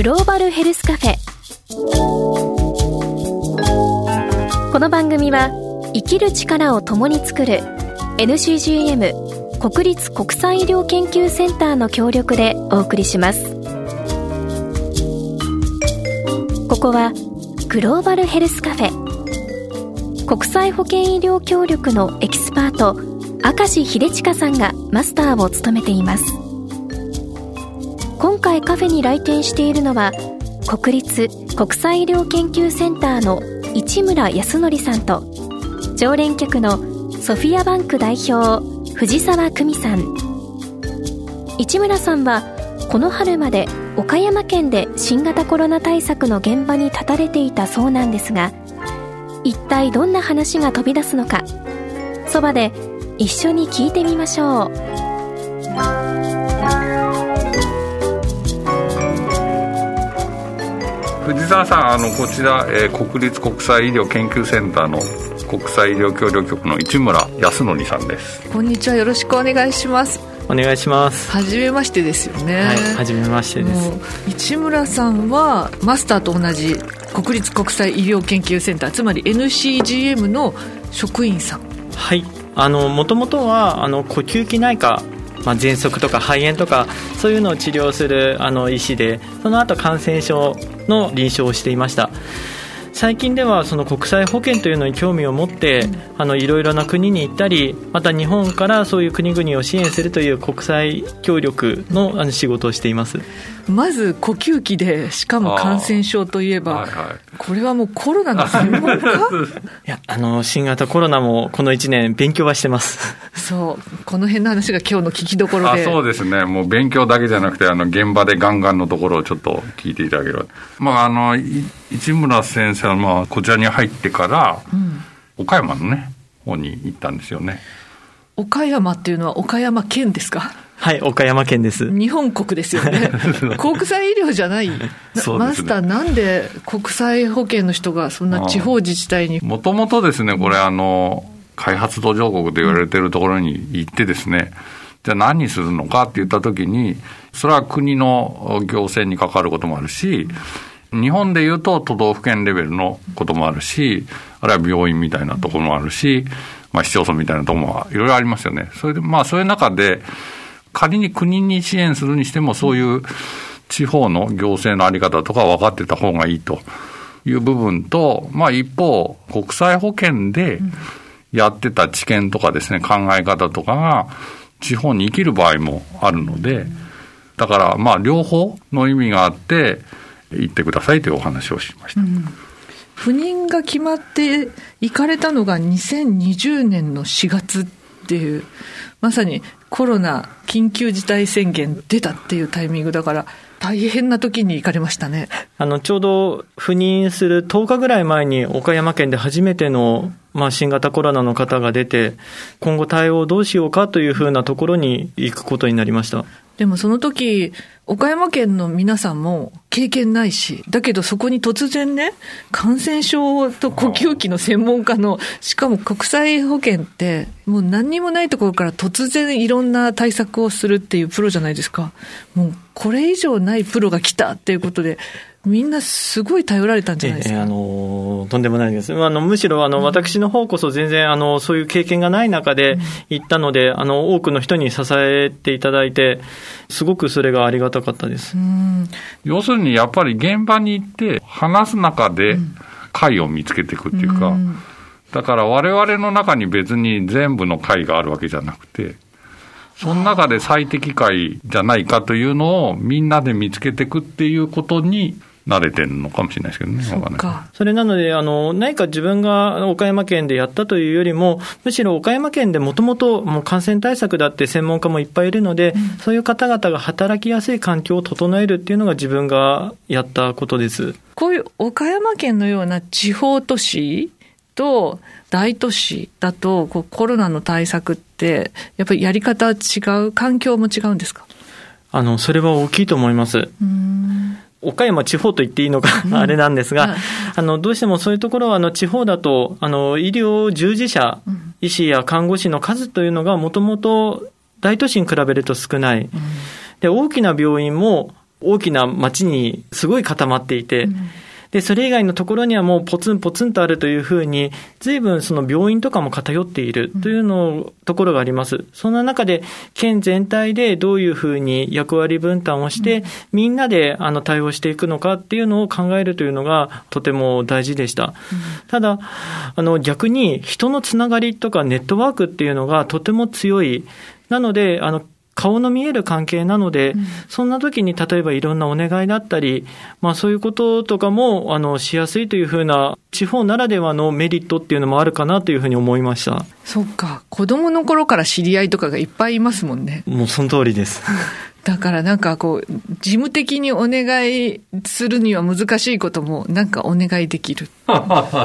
グローバルヘルスカフェ。この番組は生きる力を共に作る NCGM 国立国際医療研究センターの協力でお送りします。ここはグローバルヘルスカフェ。国際保健医療協力のエキスパート明石秀親さんがマスターを務めています。今回カフェに来店しているのは国立国際医療研究センターの市村康則さんと常連客のソフィアバンク代表藤沢久美さん。市村さんはこの春まで岡山県で新型コロナ対策の現場に立たれていたそうなんですが一体どんな話が飛び出すのかそばで一緒に聞いてみましょう。藤沢さんあのこちら、えー、国立国際医療研究センターの国際医療協力局の市村康則さんです。こんにちはよろしくお願いします。お願いします。初めましてですよね。はい初めましてです。市村さんはマスターと同じ国立国際医療研究センターつまり NCGM の職員さん。はい。あのもともとはあの呼吸器内科まあ、喘息とか肺炎とかそういうのを治療するあの医師でその後感染症の臨床をしていました。最近ではその国際保健というのに興味を持って、あのいろいろな国に行ったりまた日本からそういう国々を支援するという国際協力のあの仕事をしています。まず呼吸器でしかも感染症といえば、はいはい、これはもうコロナの専門家？いやあの新型コロナもこの1年勉強はしてます。そうこの辺の話が今日の聞きどころで。そうですね。もう勉強だけじゃなくてあの現場でガンガンのところをちょっと聞いていただければ。まああの市村先生はまあこちらに入ってから、うん、岡山のね方に行ったんですよね岡山っていうのは岡山県ですか？はい、岡山県です。日本国ですよね。国際医療じゃない、ね、マスター、なんで国際保険の人がそんな地方自治体に？もともとですね、これ、あの、開発途上国と言われてるところに行ってですね、じゃあ何するのかって言ったときに、それは国の行政に関わることもあるし、日本でいうと都道府県レベルのこともあるし、あるいは病院みたいなところもあるし、まあ、市町村みたいなところもいろいろありますよね。それで、まあ、そういう中で、仮に国に支援するにしても、そういう地方の行政の在り方とか分かってた方がいいという部分と、まあ、一方、国際保険でやってた知見とかですね、考え方とかが、地方に生きる場合もあるので、だから、まあ、両方の意味があって、行ってくださいというお話をしました。うん赴任が決まって行かれたのが2020年の4月っていう、まさにコロナ緊急事態宣言出たっていうタイミングだから、大変な時に行かれましたね。あの、ちょうど赴任する10日ぐらい前に岡山県で初めての、まあ、新型コロナの方が出て、今後対応どうしようかというふうなところに行くことになりました。でもその時、岡山県の皆さんも経験ないし、だけどそこに突然ね、感染症と呼吸器の専門家の、しかも国際保険って、もう何にもないところから突然いろんな対策をするっていうプロじゃないですか。もうこれ以上ないプロが来たっていうことで、みんなすごい頼られたんじゃないですか？えー、あのとんでもないです。あのむしろあの、うん、私の方こそ全然あのそういう経験がない中で行ったので、うん、あの多くの人に支えていただいて、すごくそれがありがたかったです。要するにやっぱり現場に行って話す中で解を見つけていくっていうか、うん、だから我々の中に別に全部の解があるわけじゃなくて。その中で最適解じゃないかというのをみんなで見つけていくっていうことに慣れてるのかもしれないですけどね、そそれなので、あの何か自分が岡山県でやったというよりも、むしろ岡山県でもともと感染対策だって専門家もいっぱいいるので、うん、そういう方々が働きやすい環境を整えるっていうのが、自分がやったことです。こういう岡山県のような地方都市と大都市だとこうコロナの対策って、やっぱりやり方は違う、環境も違うんですか？あのそれは大きいと思います。うん岡山地方と言っていいのかあれなんですが、あの、どうしてもそういうところは、あの、地方だと、あの、医療従事者、医師や看護師の数というのがもともと大都市に比べると少ない。で、大きな病院も、大きな町にすごい固まっていて、うんで、それ以外のところにはもうポツンポツンとあるというふうに、随分その病院とかも偏っているというの、ところがあります。そんな中で、県全体でどういうふうに役割分担をして、みんなであの対応していくのかっていうのを考えるというのがとても大事でした。ただ、あの逆に人のつながりとかネットワークっていうのがとても強い。なので、あの、顔の見える関係なので、うん、そんな時に例えばいろんなお願いだったり、まあそういうこととかも、あの、しやすいというふうな、地方ならではのメリットっていうのもあるかなというふうに思いました。そっか。子供の頃から知り合いとかがいっぱいいますもんね。もうその通りです。だからなんかこう、事務的にお願いするには難しいこともなんかお願いできる。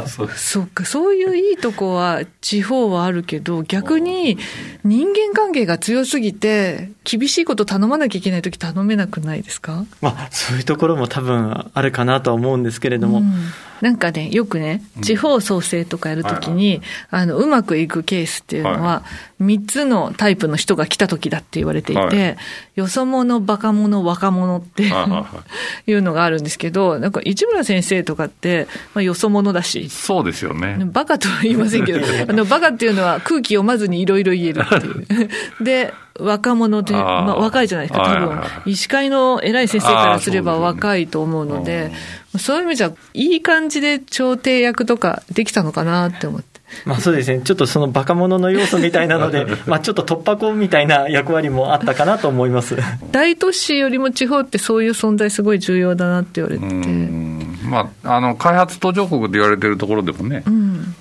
そうそうか、そういういいとこは地方はあるけど、逆に人間関係が強すぎて、厳しいこと頼まなきゃいけないとき頼めなくないですか？まあ、そういうところも多分あるかなとは思うんですけれども。うんなんかね、よくね、地方創生とかやるときに、あの、うまくいくケースっていうのは、3つのタイプの人が来たときだって言われていて、よそ者、バカ者、若者って いうのがあるんですけど、なんか市村先生とかって、まあ、よそ者だし。そうですよね。バカとは言いませんけど、あの、バカっていうのは空気読まずにいろいろ言えるっていう。で、若者で、まあ、若いじゃないですか、多分、医師会の偉い先生からすれば若いと思うので、そういう意味じゃ、いい感じで調停役とかできたのかなって思って。まあそうですね、ちょっとそのバカ者の要素みたいなので、まあちょっと突破口みたいな役割もあったかなと思います。大都市よりも地方ってそういう存在、すごい重要だなって言われてて。まあ、あの開発途上国で言われてるところでもね、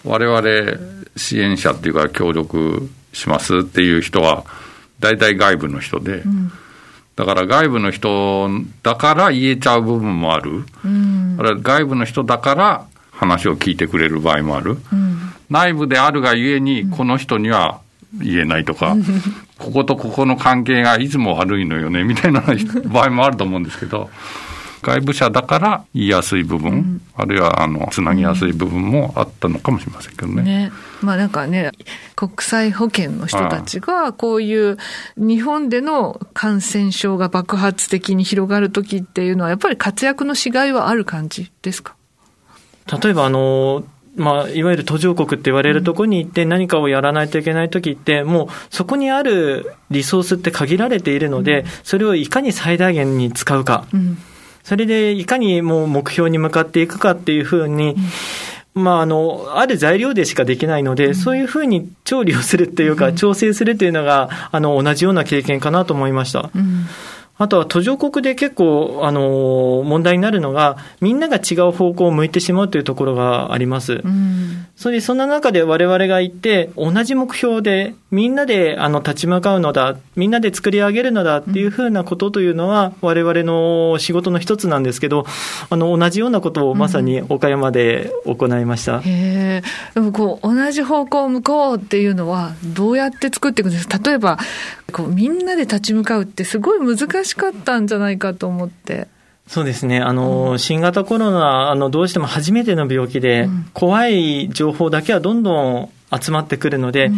われわれ支援者っていうか、協力しますっていう人は、大体外部の人で。うん。だから外部の人だから言えちゃう部分もある、うん、外部の人だから話を聞いてくれる場合もある、うん、内部であるがゆえに、この人には言えないとか、こことここの関係がいつも悪いのよねみたいな 場合もあると思うんですけど。外部者だから言いやすい部分、うん、あるいはあのつなぎやすい部分もあったのかもしれませんけどね。ね。まあなんかね、国際保険の人たちが、こういう日本での感染症が爆発的に広がるときっていうのは、やっぱり活躍のしがいはある感じですか？例えばあの、まあ、いわゆる途上国って言われるところに行って何かをやらないといけないときって、もうそこにあるリソースって限られているので、それをいかに最大限に使うか。うんそれでいかにもう目標に向かっていくかっていうふうに、まあ、あの、ある材料でしかできないので、そういうふうに調理をするっていうか、調整するっていうのが、あの、同じような経験かなと思いました。うんあとは途上国で結構、あの、問題になるのが、みんなが違う方向を向いてしまうというところがあります。うん、それで、そんな中で我々が行って、同じ目標で、みんなで、あの、立ち向かうのだ、みんなで作り上げるのだっていうふうなことというのは、我々の仕事の一つなんですけど、あの、同じようなことをまさに岡山で行いました。うん、へでもこう、同じ方向を向こうっていうのは、どうやって作っていくんですか？例えば、こう、みんなで立ち向かうってすごい難しかったんじゃないかと思って。そうですね。あの、うん、新型コロナ、あの、どうしても初めての病気で、怖い情報だけはどんどん集まってくるので、うん、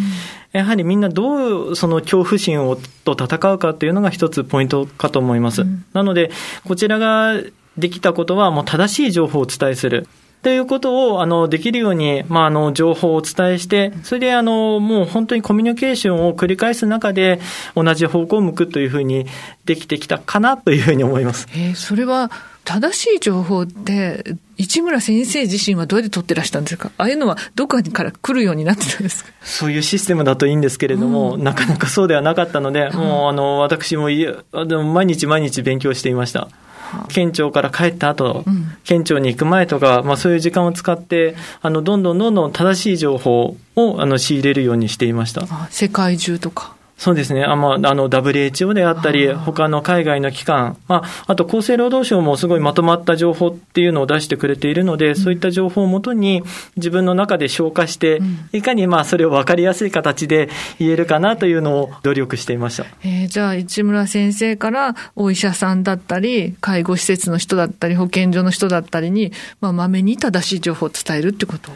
やはりみんなどうその恐怖心をと戦うかっていうのが一つポイントかと思います。うん、なので、こちらができたことはもう正しい情報をお伝えする。ということを、あの、できるように、まあ、あの、情報をお伝えして、それで、あの、もう本当にコミュニケーションを繰り返す中で、同じ方向を向くというふうにできてきたかなというふうに思います。えー、それは、正しい情報って、市村先生自身はどうやって取ってらしたんですか？ああいうのはどこから来るようになってたんですか？そういうシステムだといいんですけれども、うん、なかなかそうではなかったので、もう、あの、私も、でも毎日毎日勉強していました。県庁から帰った後、うん、県庁に行く前とか、まあ、そういう時間を使って、あのどんどんどんどん正しい情報をあの仕入れるようにしていました。世界中とか。そうですね。あまあ、あの、WHO であったり、他の海外の機関、まあ、あと厚生労働省もすごいまとまった情報っていうのを出してくれているので、うん、そういった情報をもとに自分の中で消化して、うん、いかにまあ、それを分かりやすい形で言えるかなというのを努力していました。えー、じゃあ、市村先生からお医者さんだったり、介護施設の人だったり、保健所の人だったりに、まあ、まめに正しい情報を伝えるってこと？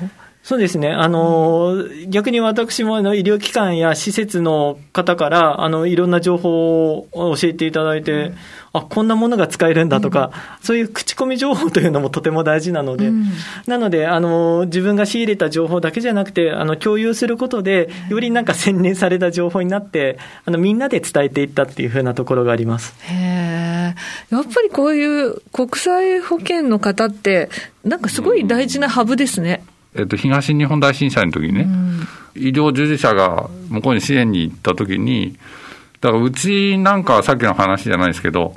そうですね。あの、逆に私もあの医療機関や施設の方から、あの、いろんな情報を教えていただいて、うん、あ、こんなものが使えるんだとか、うん、そういう口コミ情報というのもとても大事なので、うん、なので、あの、自分が仕入れた情報だけじゃなくて、あの、共有することで、よりなんか洗練された情報になって、あの、みんなで伝えていったっていうふうなところがあります。へやっぱりこういう国際保険の方って、なんかすごい大事なハブですね。えっと、東日本大震災の時にね、うん、医療従事者が向こうに支援に行った時に、だからうちなんかはさっきの話じゃないですけど、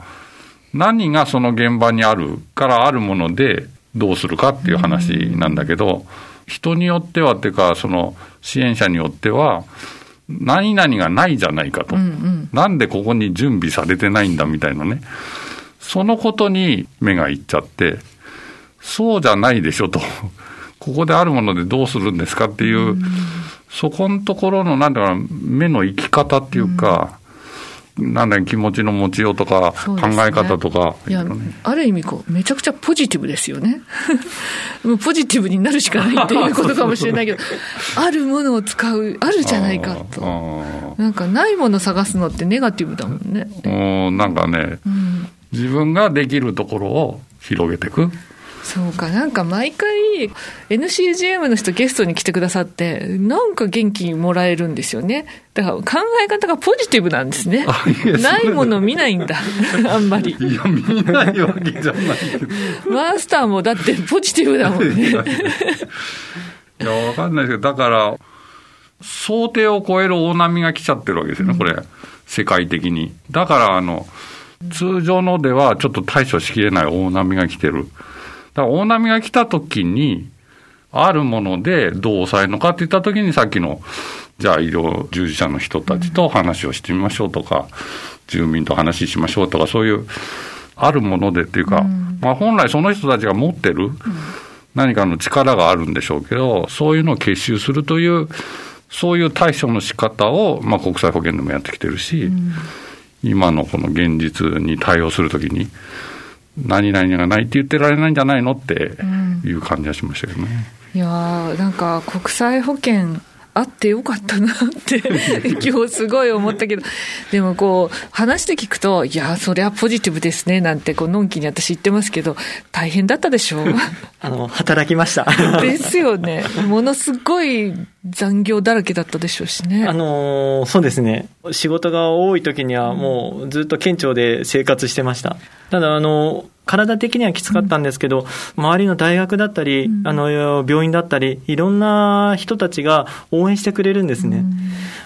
何がその現場にあるからあるものでどうするかっていう話なんだけど、うん、人によってはっていうか、その支援者によっては、何々がないじゃないかと、うんうん、なんでここに準備されてないんだみたいなね、そのことに目がいっちゃって、そうじゃないでしょと。ここであるものでどうするんですかっていう、そこのところの、なんだか目の生き方っていうか、なんだ気持ちの持ちようとか、考え方とか、ね、いや、ある意味こう、めちゃくちゃポジティブですよね。もうポジティブになるしかないっていうことかもしれないけど、あるものを使う、あるじゃないかと。なんかないもの探すのってネガティブだもんね。うん、なんかね、うん、自分ができるところを広げていく。そうか、なんか毎回、NCGM の人ゲストに来てくださって、なんか元気もらえるんですよね。だから考え方がポジティブなんですね。ないもの見ないんだ、あんまり。いや、見ないわけじゃないけど。マスターもだってポジティブだもんね。いや、わかんないですけど、だから、想定を超える大波が来ちゃってるわけですよね、これ、世界的に。だから、あの、通常のではちょっと対処しきれない大波が来てる。だから大波が来た時に、あるものでどう抑えるのかって言った時に、さっきの、じゃあ医療従事者の人たちと話をしてみましょうとか、住民と話しましょうとか、そういう、あるものでっていうか、まあ本来その人たちが持ってる何かの力があるんでしょうけど、そういうのを結集するという、そういう対処の仕方を、まあ国際保険でもやってきてるし、今のこの現実に対応するときに、何々がないって言ってられないんじゃないのっていう感じがしましたけどね。うん、いやなんか国際保険あってよかったなって 今日すごい思ったけど、でもこう、話して聞くと、いや、そりゃのジティブですね、なんて、こう、のんきに私言ってますけど、大変だったでしょう あの、働きました。ですよね。ものすごい残業だらけだったでしょうしね。あのそうですね。仕事が多い時にはもうずっと県庁で生活してました。ただ、あの体的にはきつかったんですけど、うん、周りの大学だったり、うん、あの病院だったり、いろんな人たちが応援してくれるんですね。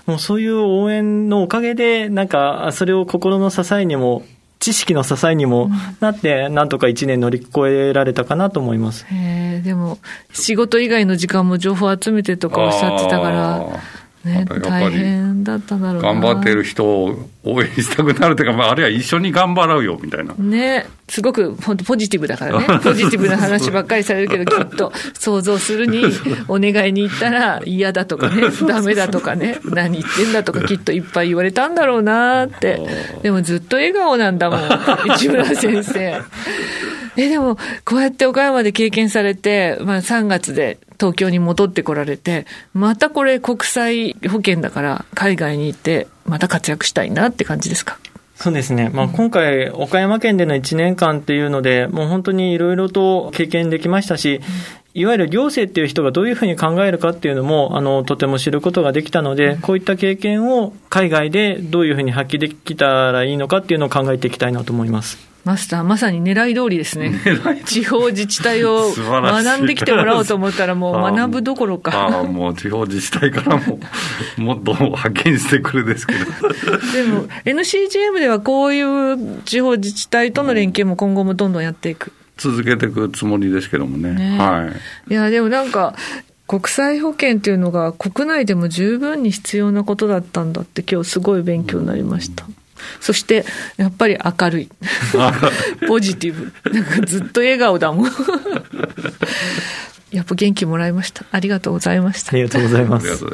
うん、もうそういう応援のおかげで、なんか、それを心の支えにも、知識の支えにもなって、なんとか1年乗り越えられたかなと思います。へでも、仕事以外の時間も情報集めてとかおっしゃってたから、ね、大変だっただろう頑張ってる人を応援したくなるというか、まあ、あるいは一緒に頑張ろうよみたいな。ね、すごく本当ポジティブだからね、ポジティブな話ばっかりされるけど、きっと想像するに、お願いに行ったら嫌だとかね、ダメだとかね、何言ってんだとか、きっといっぱい言われたんだろうなって、でもずっと笑顔なんだもん、市村先生。え、でも、こうやって岡山で経験されて、まあ3月で東京に戻ってこられて、またこれ国際保険だから海外に行って、また活躍したいなって感じですか？そうですね。まあ、今回、岡山県での1年間っていうので、もう本当にいろいろと経験できましたし、いわゆる行政っていう人がどういうふうに考えるかっていうのも、あの、とても知ることができたので、こういった経験を海外でどういうふうに発揮できたらいいのかっていうのを考えていきたいなと思います。マスター、まさに狙い通りですね。地方自治体を学んできてもらおうと思ったら、もう学ぶどころか。ああ、もう地方自治体からも、もっと派遣してくるですけど。でも、NCGM ではこういう地方自治体との連携も今後もどんどんやっていく。続けていくつもりですけどもね。ねはい。いや、でもなんか、国際保険っていうのが国内でも十分に必要なことだったんだって今日すごい勉強になりました。うんそして、やっぱり明るい。ポジティブ。なんかずっと笑顔だもん。やっぱ元気もらいました。ありがとうございました。ありがとうございます。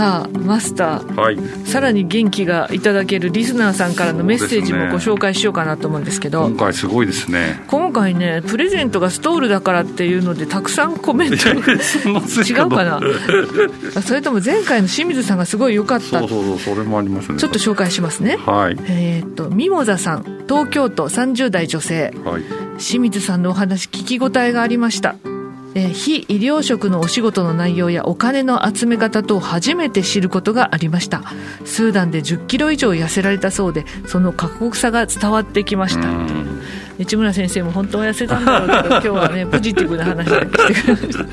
ささあマスターはい。さらに元気がいただけるリスナーさんからのメッセージもご紹介しようかなと思うんですけど今回すごいですね。今回ねプレゼントがストールだからっていうのでたくさんコメント 違うかな？あそれとも前回の清水さんがすごい良かったそうそうそう、それもありますね。ちょっと紹介しますねはい。えーっとミモザさん東京都30代女性はい。清水さんのお話聞き応えがありました、えー非医療職のお仕事の内容やお金の集め方と初めて知ることがありました。スーダンで1 0キロ以上痩せられたそうでその過酷さが伝わってきました。うん。市村先生も本当は痩せたんだろうけど今日はね ポジティブな話が来てくれました。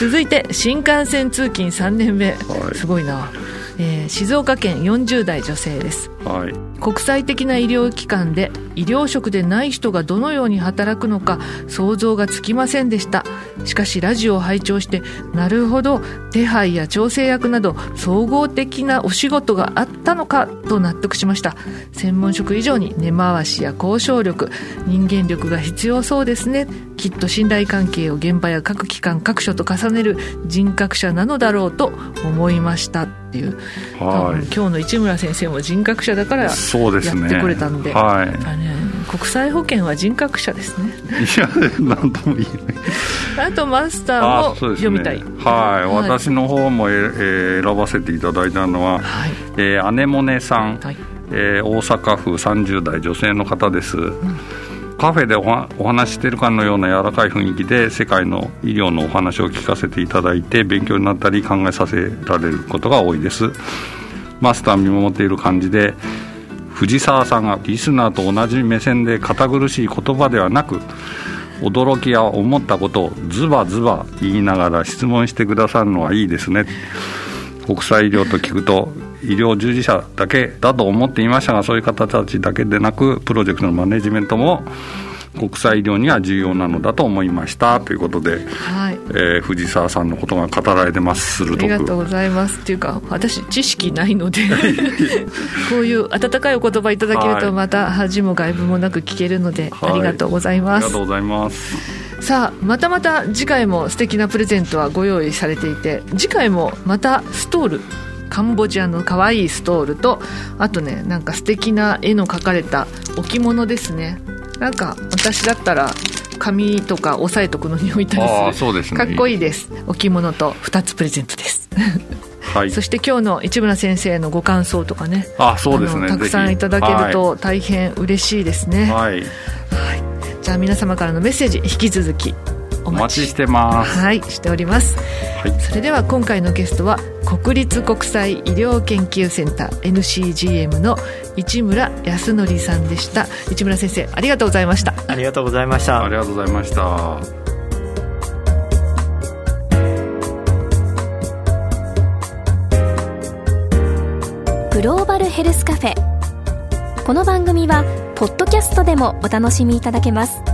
続いて新幹線通勤3年目、はい。すごいな、えー静岡県40代女性です。はい。国際的な医療機関で医療職でない人がどのように働くのか想像がつきませんでした。しかしラジオを拝聴してなるほど手配や調整役など総合的なお仕事があったのかと納得しました。専門職以上に根回しや交渉力人間力が必要そうですね。きっと信頼関係を現場や各機関各所と重ねる人格者なのだろうと思いました。っていう、多はい。分今日の市村先生も人格者だからそうですね。やってこれたんで。はい。国際保険は人格者ですね。いや、なんとも言えない。あとマスターも読みたい、はい、はい。私の方も、えー選ばせていただいたのは、はい。えー、姉もねさん、はい。えー大阪府30代女性の方です、カフェでお話ししているかのような柔らかい雰囲気で世界の医療のお話を聞かせていただいて勉強になったり考えさせられることが多いです。マスター見守っている感じで藤沢さんがリスナーと同じ目線で堅苦しい言葉ではなく驚きや思ったことをズバズバ言いながら質問してくださるのはいいですね。国際医療と聞くと医療従事者だけだと思っていましたがそういう方たちだけでなくプロジェクトのマネジメントも国際医療には重要なのだと思いました。ということで、はい。えー藤沢さんのことが語られてます。鋭ありがとうくございます。っていうか私知識ないので こういう温かいお言葉いただけるはい。とまた恥も外部もなく聞けるので、はい。ありがとうございあます。りがとうございます。さあまたまた次回も素敵なプレゼントはご用意されていて次回もまたストールカンボジアの可愛いストールとあとねなんか素敵な絵の描かれた置物ですね。なんか私だったら紙とか押さえとくのに置いたりする。ああそうですね。かっこいいです。置物と2つプレゼントです。はい。そして今日の市村先生のご感想とかね。あそうですね。たくさんいただけると大変嬉しいですね、はい、はい。じゃあ皆様からのメッセージ引き続きおお待ち待ちしてます。はいしております。はい。それでは今回のゲストは国立国際医療研究センター NCGM の市村康則さんでした。市村先生ありがとうございました。ありがとうございました。ありがとうございました。グローバルヘルスカフェ。この番組はポッドキャストでもお楽しみいただけます